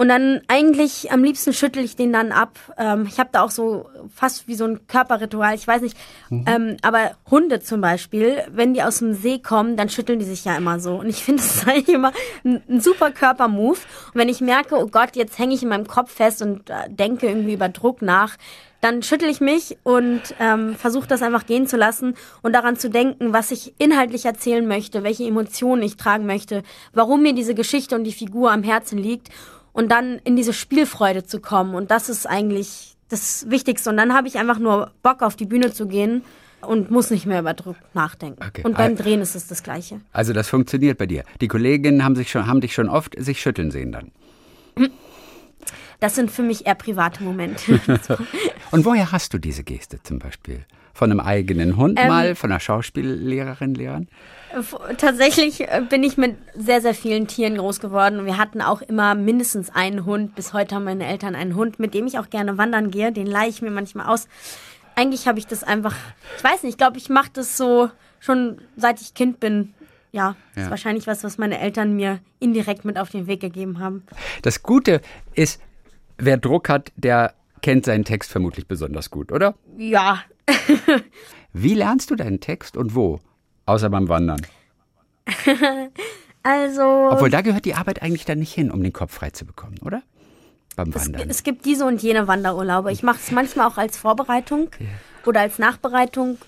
Und dann eigentlich am liebsten schüttel ich den dann ab. Ähm, ich habe da auch so fast wie so ein Körperritual, ich weiß nicht. Mhm. Ähm, aber Hunde zum Beispiel, wenn die aus dem See kommen, dann schütteln die sich ja immer so. Und ich finde, das ist eigentlich immer ein, ein super Körpermove. Und wenn ich merke, oh Gott, jetzt hänge ich in meinem Kopf fest und äh, denke irgendwie über Druck nach, dann schüttel ich mich und ähm, versuche das einfach gehen zu lassen und daran zu denken, was ich inhaltlich erzählen möchte, welche Emotionen ich tragen möchte, warum mir diese Geschichte und die Figur am Herzen liegt und dann in diese Spielfreude zu kommen. Und das ist eigentlich das Wichtigste. Und dann habe ich einfach nur Bock auf die Bühne zu gehen und muss nicht mehr über Druck nachdenken. Okay. Und beim Drehen ist es das Gleiche. Also das funktioniert bei dir. Die Kolleginnen haben, sich schon, haben dich schon oft sich schütteln sehen dann. Das sind für mich eher private Momente. Und woher hast du diese Geste zum Beispiel? Von einem eigenen Hund Ähm, mal, von einer Schauspiellehrerin, Lehrern? Tatsächlich äh, bin ich mit sehr, sehr vielen Tieren groß geworden. Wir hatten auch immer mindestens einen Hund. Bis heute haben meine Eltern einen Hund, mit dem ich auch gerne wandern gehe. Den leihe ich mir manchmal aus. Eigentlich habe ich das einfach, ich weiß nicht, ich glaube, ich mache das so schon seit ich Kind bin. Ja, das Ja. ist wahrscheinlich was, was meine Eltern mir indirekt mit auf den Weg gegeben haben. Das Gute ist, wer Druck hat, der kennt seinen Text vermutlich besonders gut, oder? Ja, Wie lernst du deinen Text und wo? Außer beim Wandern. also Obwohl, da gehört die Arbeit eigentlich dann nicht hin, um den Kopf frei zu bekommen, oder? Beim es, Wandern. es gibt diese und jene Wanderurlaube. Ich mache es manchmal auch als Vorbereitung oder als Nachbereitung.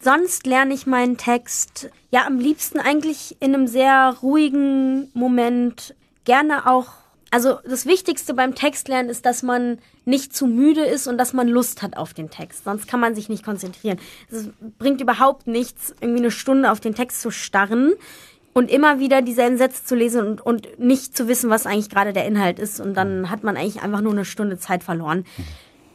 Sonst lerne ich meinen Text ja am liebsten eigentlich in einem sehr ruhigen Moment. Gerne auch. Also das Wichtigste beim Textlernen ist, dass man nicht zu müde ist und dass man Lust hat auf den Text. Sonst kann man sich nicht konzentrieren. Es bringt überhaupt nichts, irgendwie eine Stunde auf den Text zu starren und immer wieder dieselben Sätze zu lesen und, und nicht zu wissen, was eigentlich gerade der Inhalt ist. Und dann hat man eigentlich einfach nur eine Stunde Zeit verloren.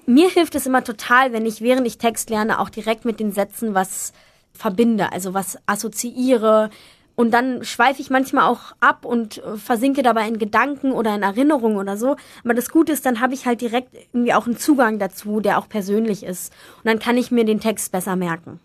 Mir hilft es immer total, wenn ich während ich Text lerne auch direkt mit den Sätzen was verbinde, also was assoziiere. Und dann schweife ich manchmal auch ab und äh, versinke dabei in Gedanken oder in Erinnerungen oder so. Aber das Gute ist, dann habe ich halt direkt irgendwie auch einen Zugang dazu, der auch persönlich ist. Und dann kann ich mir den Text besser merken.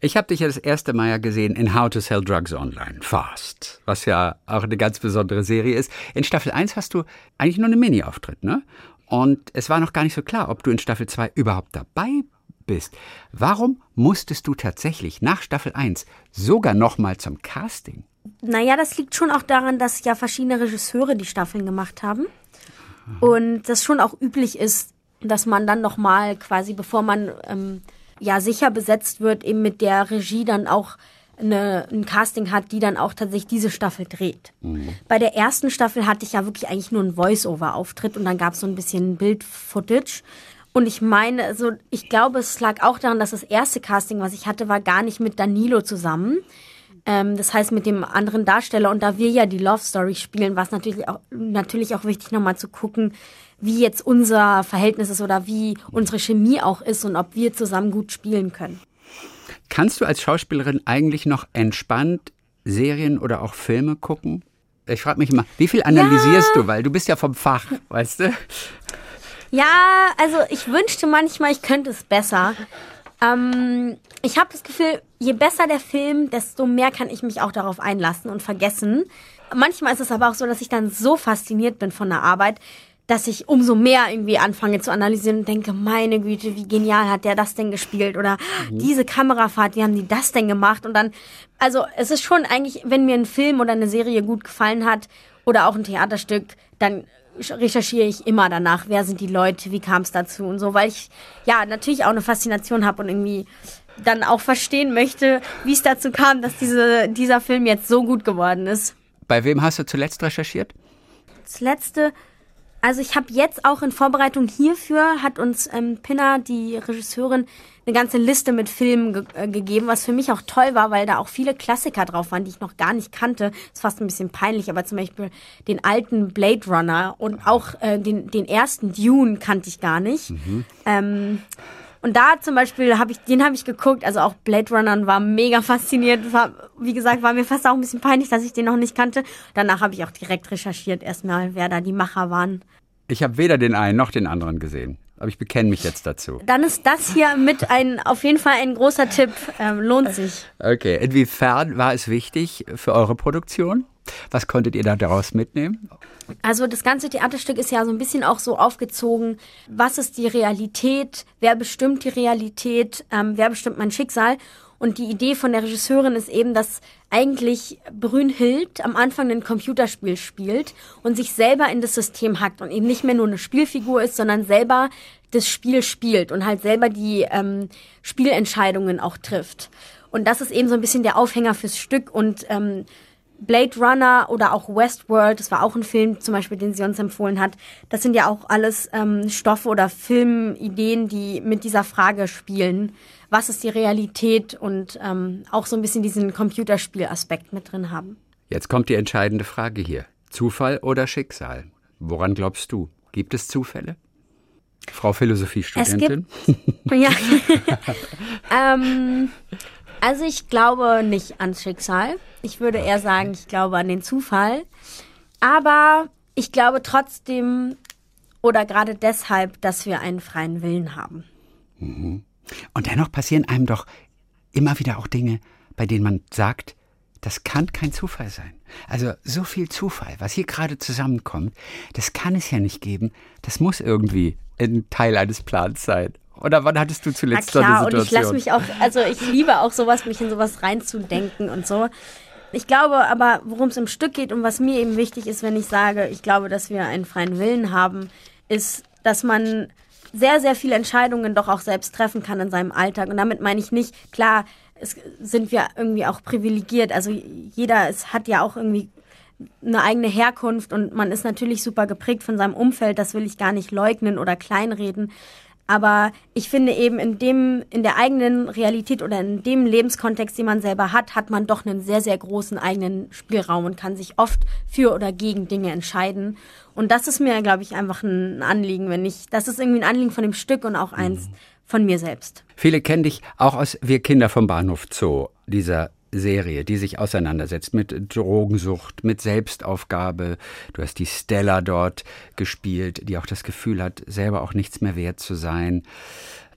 Ich habe dich ja das erste Mal ja gesehen in How to Sell Drugs Online, Fast, was ja auch eine ganz besondere Serie ist. In Staffel 1 hast du eigentlich nur einen Mini-Auftritt, ne? Und es war noch gar nicht so klar, ob du in Staffel 2 überhaupt dabei bist. Warum musstest du tatsächlich nach Staffel 1 sogar noch mal zum Casting? Naja, das liegt schon auch daran, dass ja verschiedene Regisseure die Staffeln gemacht haben. Und das schon auch üblich ist, dass man dann nochmal quasi, bevor man ähm, ja sicher besetzt wird, eben mit der Regie dann auch eine, ein Casting hat, die dann auch tatsächlich diese Staffel dreht. Bei der ersten Staffel hatte ich ja wirklich eigentlich nur einen Voice-Over-Auftritt und dann gab es so ein bisschen Bild-Footage. Und ich meine, also ich glaube, es lag auch daran, dass das erste Casting, was ich hatte, war gar nicht mit Danilo zusammen. Ähm, das heißt mit dem anderen Darsteller. Und da wir ja die Love Story spielen, war es natürlich auch, natürlich auch wichtig, nochmal zu gucken, wie jetzt unser Verhältnis ist oder wie unsere Chemie auch ist und ob wir zusammen gut spielen können. Kannst du als Schauspielerin eigentlich noch entspannt Serien oder auch Filme gucken? Ich frage mich immer, wie viel analysierst du? Weil du bist ja vom Fach, weißt du? Ja, also ich wünschte manchmal, ich könnte es besser. Ähm, ich habe das Gefühl, je besser der Film, desto mehr kann ich mich auch darauf einlassen und vergessen. Manchmal ist es aber auch so, dass ich dann so fasziniert bin von der Arbeit, dass ich umso mehr irgendwie anfange zu analysieren und denke, meine Güte, wie genial hat der das denn gespielt oder diese Kamerafahrt, wie haben die das denn gemacht und dann, also es ist schon eigentlich, wenn mir ein Film oder eine Serie gut gefallen hat oder auch ein Theaterstück, dann recherchiere ich immer danach, wer sind die Leute, wie kam es dazu und so, weil ich ja natürlich auch eine Faszination habe und irgendwie dann auch verstehen möchte, wie es dazu kam, dass diese, dieser Film jetzt so gut geworden ist. Bei wem hast du zuletzt recherchiert? Das letzte, also ich habe jetzt auch in Vorbereitung hierfür, hat uns ähm, Pinna, die Regisseurin, eine ganze Liste mit Filmen ge äh, gegeben, was für mich auch toll war, weil da auch viele Klassiker drauf waren, die ich noch gar nicht kannte. Ist fast ein bisschen peinlich, aber zum Beispiel den alten Blade Runner und auch äh, den, den ersten Dune kannte ich gar nicht. Ähm, und da zum Beispiel habe ich, den habe ich geguckt, also auch Blade Runner war mega fasziniert. War, wie gesagt, war mir fast auch ein bisschen peinlich, dass ich den noch nicht kannte. Danach habe ich auch direkt recherchiert, erstmal, wer da die Macher waren. Ich habe weder den einen noch den anderen gesehen. Aber ich bekenne mich jetzt dazu. Dann ist das hier mit ein, auf jeden Fall ein großer Tipp. Ähm, lohnt sich. Okay, inwiefern war es wichtig für eure Produktion? Was konntet ihr da daraus mitnehmen? Also das ganze Theaterstück ist ja so ein bisschen auch so aufgezogen, was ist die Realität, wer bestimmt die Realität, ähm, wer bestimmt mein Schicksal. Und die Idee von der Regisseurin ist eben, dass eigentlich Brünhild am Anfang ein Computerspiel spielt und sich selber in das System hackt und eben nicht mehr nur eine Spielfigur ist, sondern selber das Spiel spielt und halt selber die ähm, Spielentscheidungen auch trifft. Und das ist eben so ein bisschen der Aufhänger fürs Stück und ähm, Blade Runner oder auch Westworld, das war auch ein Film zum Beispiel, den sie uns empfohlen hat. Das sind ja auch alles ähm, Stoffe oder Filmideen, die mit dieser Frage spielen. Was ist die Realität und ähm, auch so ein bisschen diesen Computerspielaspekt mit drin haben. Jetzt kommt die entscheidende Frage hier. Zufall oder Schicksal? Woran glaubst du? Gibt es Zufälle? Frau Philosophiestudentin? ja. ähm, also ich glaube nicht ans Schicksal. Ich würde eher sagen, ich glaube an den Zufall. Aber ich glaube trotzdem oder gerade deshalb, dass wir einen freien Willen haben. Mhm. Und dennoch passieren einem doch immer wieder auch Dinge, bei denen man sagt, das kann kein Zufall sein. Also so viel Zufall, was hier gerade zusammenkommt, das kann es ja nicht geben. Das muss irgendwie ein Teil eines Plans sein. Oder wann hattest du zuletzt Na klar, so eine Situation? Und ich lasse mich auch, also ich liebe auch sowas, mich in sowas reinzudenken und so. Ich glaube aber, worum es im Stück geht und was mir eben wichtig ist, wenn ich sage, ich glaube, dass wir einen freien Willen haben, ist, dass man sehr, sehr viele Entscheidungen doch auch selbst treffen kann in seinem Alltag. Und damit meine ich nicht, klar, es sind wir irgendwie auch privilegiert. Also jeder es hat ja auch irgendwie eine eigene Herkunft und man ist natürlich super geprägt von seinem Umfeld. Das will ich gar nicht leugnen oder kleinreden. Aber ich finde eben in dem, in der eigenen Realität oder in dem Lebenskontext, den man selber hat, hat man doch einen sehr, sehr großen eigenen Spielraum und kann sich oft für oder gegen Dinge entscheiden. Und das ist mir, glaube ich, einfach ein Anliegen, wenn ich, das ist irgendwie ein Anliegen von dem Stück und auch eins mhm. von mir selbst. Viele kennen dich auch aus Wir Kinder vom Bahnhof Zoo, dieser Serie, die sich auseinandersetzt mit Drogensucht, mit Selbstaufgabe. Du hast die Stella dort gespielt, die auch das Gefühl hat, selber auch nichts mehr wert zu sein.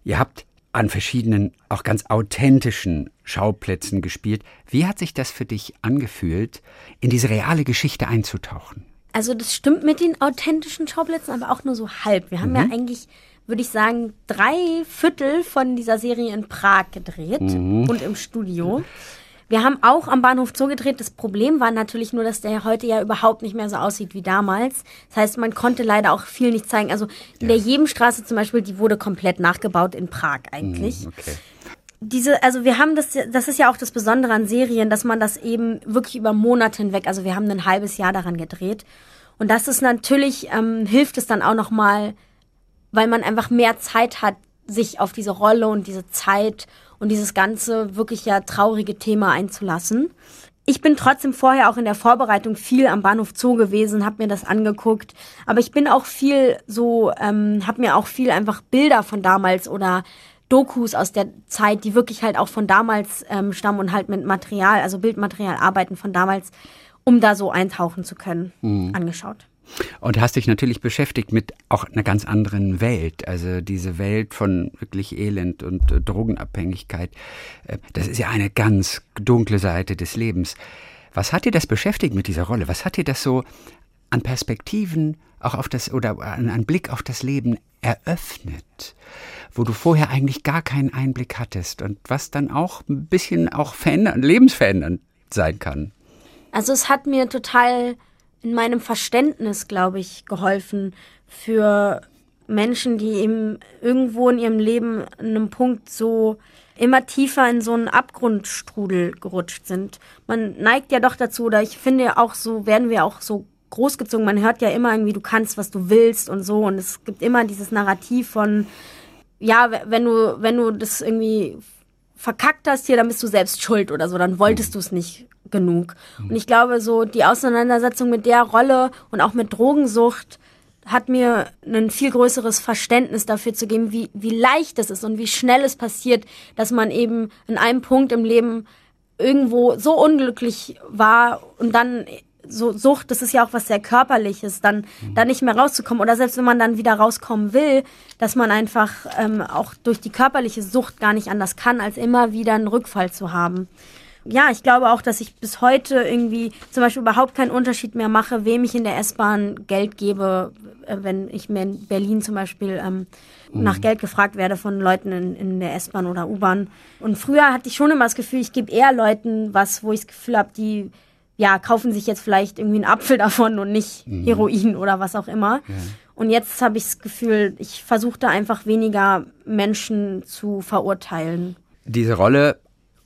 Ihr habt an verschiedenen, auch ganz authentischen Schauplätzen gespielt. Wie hat sich das für dich angefühlt, in diese reale Geschichte einzutauchen? Also das stimmt mit den authentischen Schauplätzen, aber auch nur so halb. Wir haben mhm. ja eigentlich würde ich sagen, drei Viertel von dieser Serie in Prag gedreht mhm. und im Studio. Wir haben auch am Bahnhof Zoo gedreht. Das Problem war natürlich nur, dass der heute ja überhaupt nicht mehr so aussieht wie damals. Das heißt, man konnte leider auch viel nicht zeigen. Also in der Jebenstraße zum Beispiel, die wurde komplett nachgebaut in Prag eigentlich. Mm, okay diese, also wir haben das, das ist ja auch das Besondere an Serien, dass man das eben wirklich über Monate hinweg, also wir haben ein halbes Jahr daran gedreht. Und das ist natürlich, ähm, hilft es dann auch nochmal, weil man einfach mehr Zeit hat, sich auf diese Rolle und diese Zeit und dieses ganze wirklich ja traurige Thema einzulassen. Ich bin trotzdem vorher auch in der Vorbereitung viel am Bahnhof Zoo gewesen, habe mir das angeguckt. Aber ich bin auch viel so, ähm, habe mir auch viel einfach Bilder von damals oder Dokus aus der Zeit, die wirklich halt auch von damals ähm, stammen und halt mit Material, also Bildmaterial arbeiten von damals, um da so eintauchen zu können, mhm. angeschaut. Und hast dich natürlich beschäftigt mit auch einer ganz anderen Welt. Also diese Welt von wirklich Elend und äh, Drogenabhängigkeit. Äh, das ist ja eine ganz dunkle Seite des Lebens. Was hat dir das beschäftigt mit dieser Rolle? Was hat dir das so an Perspektiven auch auf das oder an, an Blick auf das Leben eröffnet, wo du vorher eigentlich gar keinen Einblick hattest und was dann auch ein bisschen auch verändern, lebensverändernd sein kann? Also es hat mir total in meinem Verständnis, glaube ich, geholfen für Menschen, die eben irgendwo in ihrem Leben an einem Punkt so immer tiefer in so einen Abgrundstrudel gerutscht sind. Man neigt ja doch dazu, oder ich finde auch so, werden wir auch so großgezogen. Man hört ja immer irgendwie, du kannst, was du willst und so. Und es gibt immer dieses Narrativ von, ja, wenn du, wenn du das irgendwie verkackt hast hier, dann bist du selbst schuld oder so, dann wolltest du es nicht genug. Und ich glaube, so die Auseinandersetzung mit der Rolle und auch mit Drogensucht hat mir ein viel größeres Verständnis dafür zu geben, wie, wie leicht es ist und wie schnell es passiert, dass man eben in einem Punkt im Leben irgendwo so unglücklich war und dann so Sucht, das ist ja auch was sehr körperliches, dann mhm. da nicht mehr rauszukommen oder selbst wenn man dann wieder rauskommen will, dass man einfach ähm, auch durch die körperliche Sucht gar nicht anders kann, als immer wieder einen Rückfall zu haben ja, ich glaube auch, dass ich bis heute irgendwie zum Beispiel überhaupt keinen Unterschied mehr mache, wem ich in der S-Bahn Geld gebe, äh, wenn ich mir in Berlin zum Beispiel ähm, mhm. nach Geld gefragt werde von Leuten in, in der S-Bahn oder U-Bahn. Und früher hatte ich schon immer das Gefühl, ich gebe eher Leuten was, wo ich das Gefühl habe, die ja, kaufen sich jetzt vielleicht irgendwie einen Apfel davon und nicht mhm. Heroin oder was auch immer. Ja. Und jetzt habe ich das Gefühl, ich versuche da einfach weniger Menschen zu verurteilen. Diese Rolle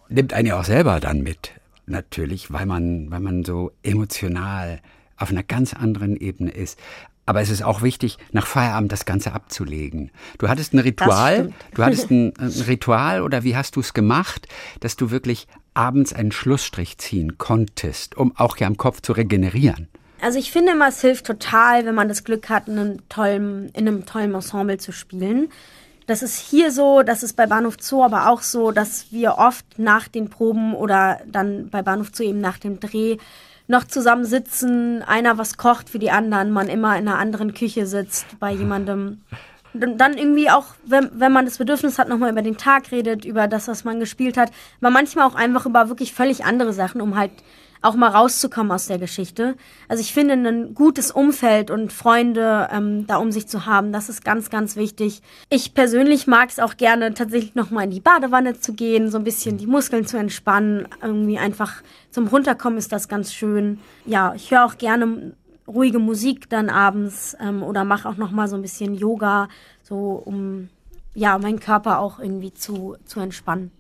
nimmt einen ja auch selber dann mit, natürlich, weil man, weil man so emotional auf einer ganz anderen Ebene ist. Aber es ist auch wichtig, nach Feierabend das Ganze abzulegen. Du hattest ein Ritual, du hattest ein, ein, Ritual oder wie hast du es gemacht, dass du wirklich abends einen Schlussstrich ziehen konntest, um auch ja im Kopf zu regenerieren? Also ich finde immer, es hilft total, wenn man das Glück hat, in einem tollen, in einem tollen Ensemble zu spielen. Das ist hier so, das ist bei Bahnhof Zoo aber auch so, dass wir oft nach den Proben oder dann bei Bahnhof Zoo eben nach dem Dreh noch zusammen sitzen, einer was kocht für die anderen, man immer in einer anderen Küche sitzt bei jemandem. Dann irgendwie auch, wenn, wenn man das Bedürfnis hat, nochmal über den Tag redet, über das, was man gespielt hat, aber manchmal auch einfach über wirklich völlig andere Sachen, um halt auch mal rauszukommen aus der Geschichte. Also ich finde, ein gutes Umfeld und Freunde ähm, da um sich zu haben, das ist ganz, ganz wichtig. Ich persönlich mag es auch gerne, tatsächlich nochmal in die Badewanne zu gehen, so ein bisschen die Muskeln zu entspannen. Irgendwie einfach zum Runterkommen ist das ganz schön. Ja, ich höre auch gerne ruhige Musik dann abends ähm, oder mache auch nochmal so ein bisschen Yoga, so um ja meinen Körper auch irgendwie zu, zu entspannen.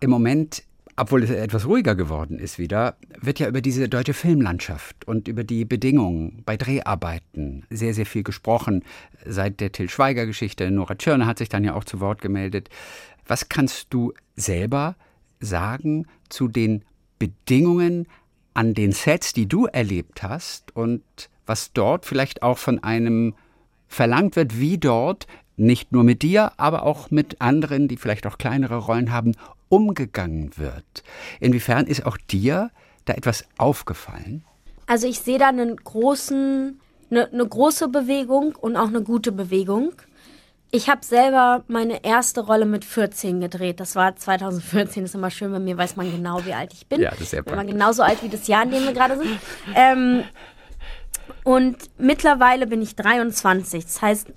Im Moment obwohl es etwas ruhiger geworden ist wieder, wird ja über diese deutsche Filmlandschaft und über die Bedingungen bei Dreharbeiten sehr, sehr viel gesprochen. Seit der Till Schweiger-Geschichte, Nora Tschirner hat sich dann ja auch zu Wort gemeldet. Was kannst du selber sagen zu den Bedingungen an den Sets, die du erlebt hast und was dort vielleicht auch von einem verlangt wird, wie dort nicht nur mit dir, aber auch mit anderen, die vielleicht auch kleinere Rollen haben, umgegangen wird. Inwiefern ist auch dir da etwas aufgefallen? Also ich sehe da einen großen, eine, eine große Bewegung und auch eine gute Bewegung. Ich habe selber meine erste Rolle mit 14 gedreht. Das war 2014. Das ist immer schön, bei mir weiß man genau, wie alt ich bin. Ja, das ist sehr Bin immer genauso alt wie das Jahr, in dem wir gerade sind. Ähm, und mittlerweile bin ich 23. Das heißt,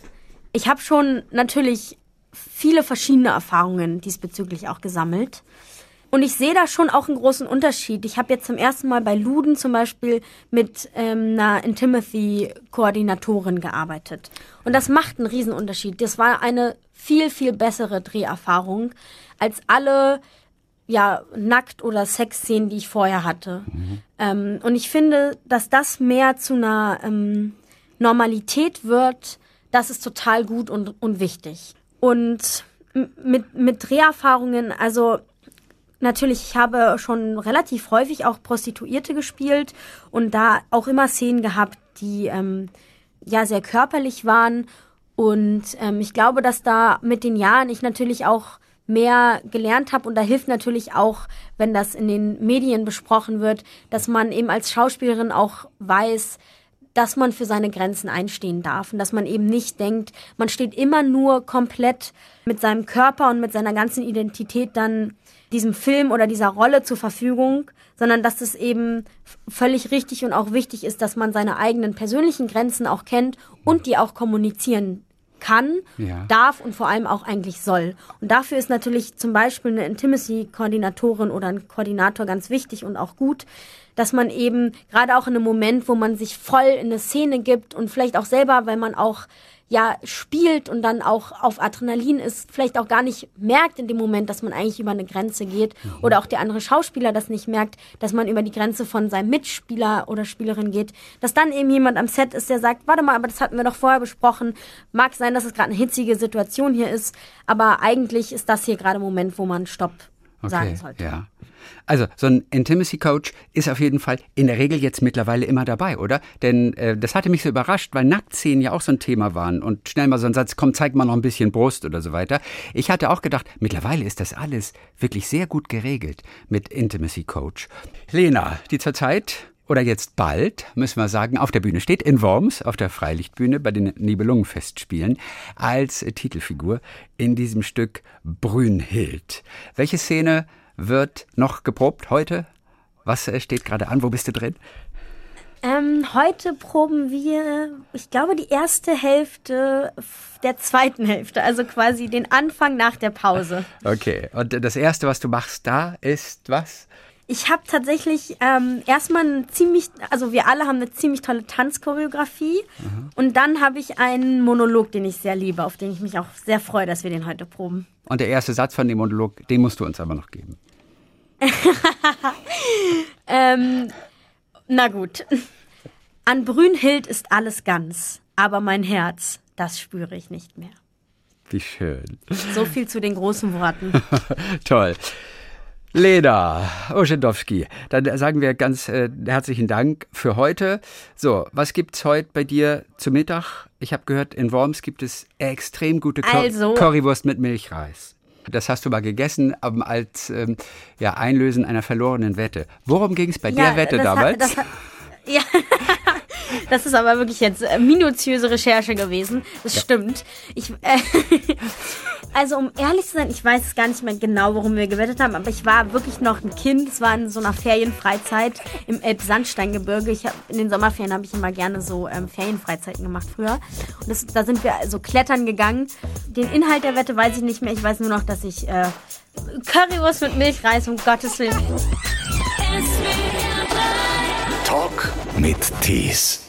ich habe schon natürlich viele verschiedene Erfahrungen diesbezüglich auch gesammelt. Und ich sehe da schon auch einen großen Unterschied. Ich habe jetzt zum ersten Mal bei Luden zum Beispiel mit ähm, einer Intimacy-Koordinatorin gearbeitet. Und das macht einen Riesenunterschied. Das war eine viel, viel bessere Dreherfahrung als alle ja, Nackt- oder Sexszenen, die ich vorher hatte. Mhm. Ähm, und ich finde, dass das mehr zu einer ähm, Normalität wird, das ist total gut und, und wichtig. Und mit, mit Dreherfahrungen, also natürlich, ich habe schon relativ häufig auch Prostituierte gespielt und da auch immer Szenen gehabt, die ähm, ja sehr körperlich waren. Und ähm, ich glaube, dass da mit den Jahren ich natürlich auch mehr gelernt habe und da hilft natürlich auch, wenn das in den Medien besprochen wird, dass man eben als Schauspielerin auch weiß, dass man für seine Grenzen einstehen darf und dass man eben nicht denkt, man steht immer nur komplett mit seinem Körper und mit seiner ganzen Identität dann diesem Film oder dieser Rolle zur Verfügung, sondern dass es eben völlig richtig und auch wichtig ist, dass man seine eigenen persönlichen Grenzen auch kennt und die auch kommunizieren kann, ja. darf und vor allem auch eigentlich soll. Und dafür ist natürlich zum Beispiel eine Intimacy-Koordinatorin oder ein Koordinator ganz wichtig und auch gut, dass man eben gerade auch in einem Moment, wo man sich voll in eine Szene gibt und vielleicht auch selber, weil man auch ja spielt und dann auch auf Adrenalin ist, vielleicht auch gar nicht merkt in dem Moment, dass man eigentlich über eine Grenze geht mhm. oder auch der andere Schauspieler das nicht merkt, dass man über die Grenze von seinem Mitspieler oder Spielerin geht, dass dann eben jemand am Set ist, der sagt, warte mal, aber das hatten wir doch vorher besprochen. Mag sein, dass es gerade eine hitzige Situation hier ist, aber eigentlich ist das hier gerade ein Moment, wo man Stopp okay, sagen sollte. Ja. Also, so ein Intimacy Coach ist auf jeden Fall in der Regel jetzt mittlerweile immer dabei, oder? Denn äh, das hatte mich so überrascht, weil Nacktszenen ja auch so ein Thema waren und schnell mal so ein Satz, komm, zeig mal noch ein bisschen Brust oder so weiter. Ich hatte auch gedacht, mittlerweile ist das alles wirklich sehr gut geregelt mit Intimacy Coach. Lena, die zurzeit oder jetzt bald, müssen wir sagen, auf der Bühne steht in Worms, auf der Freilichtbühne bei den Nibelungenfestspielen, als Titelfigur in diesem Stück Brünhild. Welche Szene wird noch geprobt heute? Was äh, steht gerade an? Wo bist du drin? Ähm, heute proben wir, ich glaube, die erste Hälfte der zweiten Hälfte, also quasi den Anfang nach der Pause. Okay, und das Erste, was du machst da, ist was? Ich habe tatsächlich ähm, erstmal ein ziemlich, also wir alle haben eine ziemlich tolle Tanzchoreografie mhm. und dann habe ich einen Monolog, den ich sehr liebe, auf den ich mich auch sehr freue, dass wir den heute proben. Und der erste Satz von dem Monolog, den musst du uns aber noch geben. ähm, na gut. An Brünhild ist alles ganz, aber mein Herz, das spüre ich nicht mehr. Wie schön. So viel zu den großen Worten. Toll. Lena Oschendowski, dann sagen wir ganz äh, herzlichen Dank für heute. So, was gibt's heute bei dir zu Mittag? Ich habe gehört, in Worms gibt es extrem gute Cur Also- Currywurst mit Milchreis. Das hast du mal gegessen ähm, als ähm, ja, Einlösen einer verlorenen Wette. Worum ging es bei der Wette damals? hat- ja, das ist aber wirklich jetzt äh, minutiöse Recherche gewesen. Das stimmt. Ich, äh, also um ehrlich zu sein, ich weiß es gar nicht mehr genau, worum wir gewettet haben, aber ich war wirklich noch ein Kind. Es war in so einer Ferienfreizeit im Elbsandsteingebirge. Ich hab, in den Sommerferien habe ich immer gerne so ähm, Ferienfreizeiten gemacht früher. Und das, da sind wir so klettern gegangen. Den Inhalt der Wette weiß ich nicht mehr. Ich weiß nur noch, dass ich äh, Currywurst mit Milchreis, um Gottes Willen. Talk mit Tees.